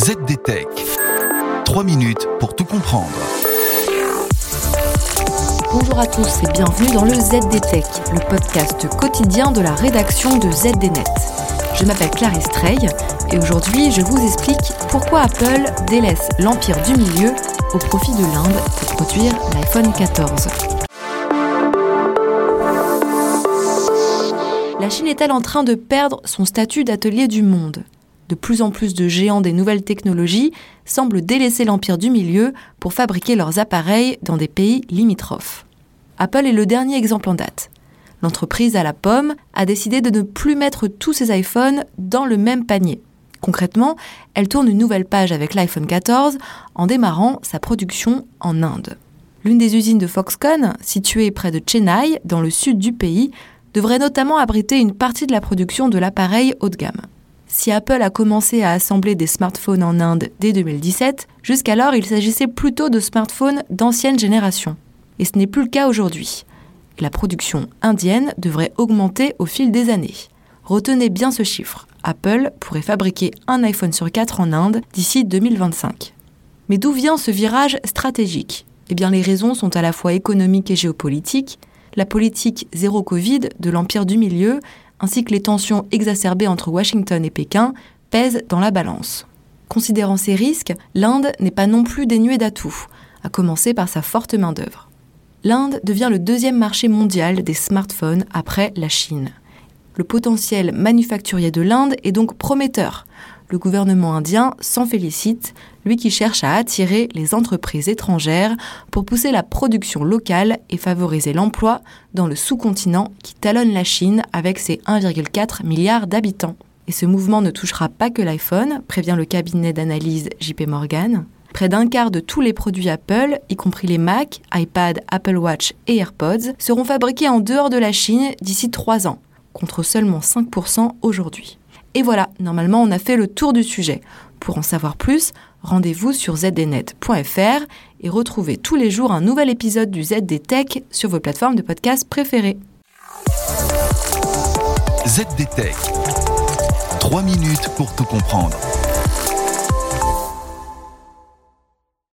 ZDTech. 3 minutes pour tout comprendre. Bonjour à tous et bienvenue dans le ZDTech, le podcast quotidien de la rédaction de ZDNet. Je m'appelle Clarisse Trey et aujourd'hui je vous explique pourquoi Apple délaisse l'empire du milieu au profit de l'Inde pour produire l'iPhone 14. La Chine est-elle en train de perdre son statut d'atelier du monde? De plus en plus de géants des nouvelles technologies semblent délaisser l'empire du milieu pour fabriquer leurs appareils dans des pays limitrophes. Apple est le dernier exemple en date. L'entreprise à la pomme a décidé de ne plus mettre tous ses iPhones dans le même panier. Concrètement, elle tourne une nouvelle page avec l'iPhone 14 en démarrant sa production en Inde. L'une des usines de Foxconn, située près de Chennai, dans le sud du pays, devrait notamment abriter une partie de la production de l'appareil haut de gamme. Si Apple a commencé à assembler des smartphones en Inde dès 2017, jusqu'alors il s'agissait plutôt de smartphones d'ancienne génération. Et ce n'est plus le cas aujourd'hui. La production indienne devrait augmenter au fil des années. Retenez bien ce chiffre. Apple pourrait fabriquer un iPhone sur 4 en Inde d'ici 2025. Mais d'où vient ce virage stratégique? Eh bien les raisons sont à la fois économiques et géopolitiques, la politique zéro Covid de l'Empire du Milieu, ainsi que les tensions exacerbées entre Washington et Pékin, pèsent dans la balance. Considérant ces risques, l'Inde n'est pas non plus dénuée d'atouts, à commencer par sa forte main-d'œuvre. L'Inde devient le deuxième marché mondial des smartphones après la Chine. Le potentiel manufacturier de l'Inde est donc prometteur, le gouvernement indien s'en félicite, lui qui cherche à attirer les entreprises étrangères pour pousser la production locale et favoriser l'emploi dans le sous-continent qui talonne la Chine avec ses 1,4 milliard d'habitants. Et ce mouvement ne touchera pas que l'iPhone, prévient le cabinet d'analyse JP Morgan. Près d'un quart de tous les produits Apple, y compris les Mac, iPad, Apple Watch et AirPods, seront fabriqués en dehors de la Chine d'ici 3 ans, contre seulement 5% aujourd'hui. Et voilà, normalement on a fait le tour du sujet. Pour en savoir plus, rendez-vous sur zdnet.fr et retrouvez tous les jours un nouvel épisode du ZD Tech sur vos plateformes de podcast préférées. ZD Tech. 3 minutes pour tout comprendre.